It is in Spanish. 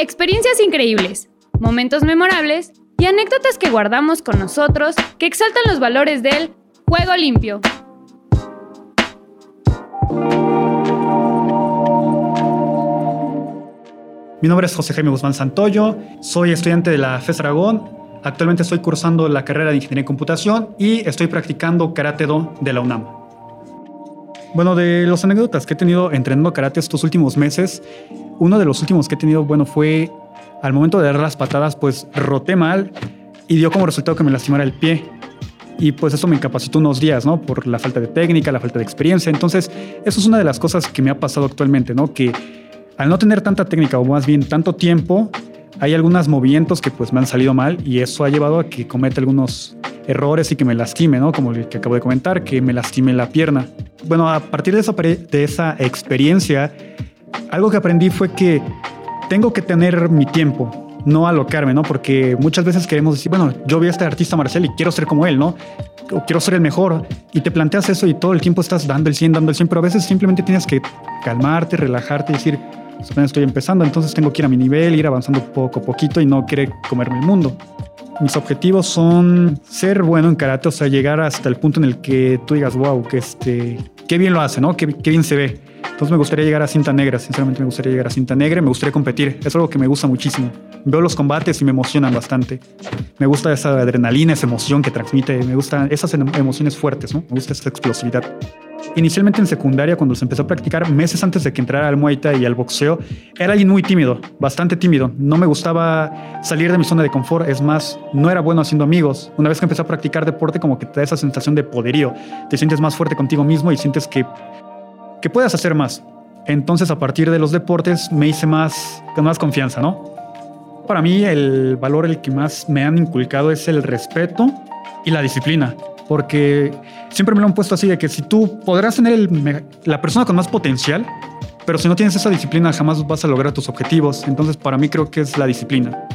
Experiencias increíbles, momentos memorables y anécdotas que guardamos con nosotros que exaltan los valores del juego limpio. Mi nombre es José Jaime Guzmán Santoyo, soy estudiante de la FES Aragón. Actualmente estoy cursando la carrera de Ingeniería en Computación y estoy practicando Karate Do de la UNAM. Bueno, de las anécdotas que he tenido entrenando karate estos últimos meses, uno de los últimos que he tenido, bueno, fue al momento de dar las patadas, pues roté mal y dio como resultado que me lastimara el pie. Y pues eso me incapacitó unos días, ¿no? Por la falta de técnica, la falta de experiencia. Entonces, eso es una de las cosas que me ha pasado actualmente, ¿no? Que al no tener tanta técnica o más bien tanto tiempo, hay algunos movimientos que pues me han salido mal y eso ha llevado a que cometa algunos errores y que me lastime, ¿no? Como el que acabo de comentar, que me lastime la pierna. Bueno, a partir de esa, de esa experiencia, algo que aprendí fue que tengo que tener mi tiempo, no alocarme, ¿no? Porque muchas veces queremos decir, bueno, yo vi a este artista marcial y quiero ser como él, ¿no? O quiero ser el mejor. Y te planteas eso y todo el tiempo estás dando el 100, dando el 100, pero a veces simplemente tienes que calmarte, relajarte y decir, estoy empezando, entonces tengo que ir a mi nivel, ir avanzando poco a poquito y no quiere comerme el mundo. Mis objetivos son ser bueno en karate, o sea, llegar hasta el punto en el que tú digas, wow, que este, qué bien lo hace, ¿no? Qué, bien se ve. Entonces me gustaría llegar a cinta negra, sinceramente me gustaría llegar a cinta negra, me gustaría competir, es algo que me gusta muchísimo. Veo los combates y me emocionan bastante. Me gusta esa adrenalina, esa emoción que transmite, me gustan esas emociones fuertes, ¿no? Me gusta esa explosividad. Inicialmente en secundaria, cuando se empezó a practicar, meses antes de que entrara al Muay y al boxeo, era alguien muy tímido, bastante tímido. No me gustaba salir de mi zona de confort, es más, no era bueno haciendo amigos. Una vez que empecé a practicar deporte, como que te da esa sensación de poderío, te sientes más fuerte contigo mismo y sientes que, que puedes hacer más. Entonces, a partir de los deportes, me hice más, con más confianza, ¿no? Para mí, el valor el que más me han inculcado es el respeto y la disciplina porque siempre me lo han puesto así de que si tú podrás tener la persona con más potencial, pero si no tienes esa disciplina jamás vas a lograr tus objetivos. Entonces para mí creo que es la disciplina.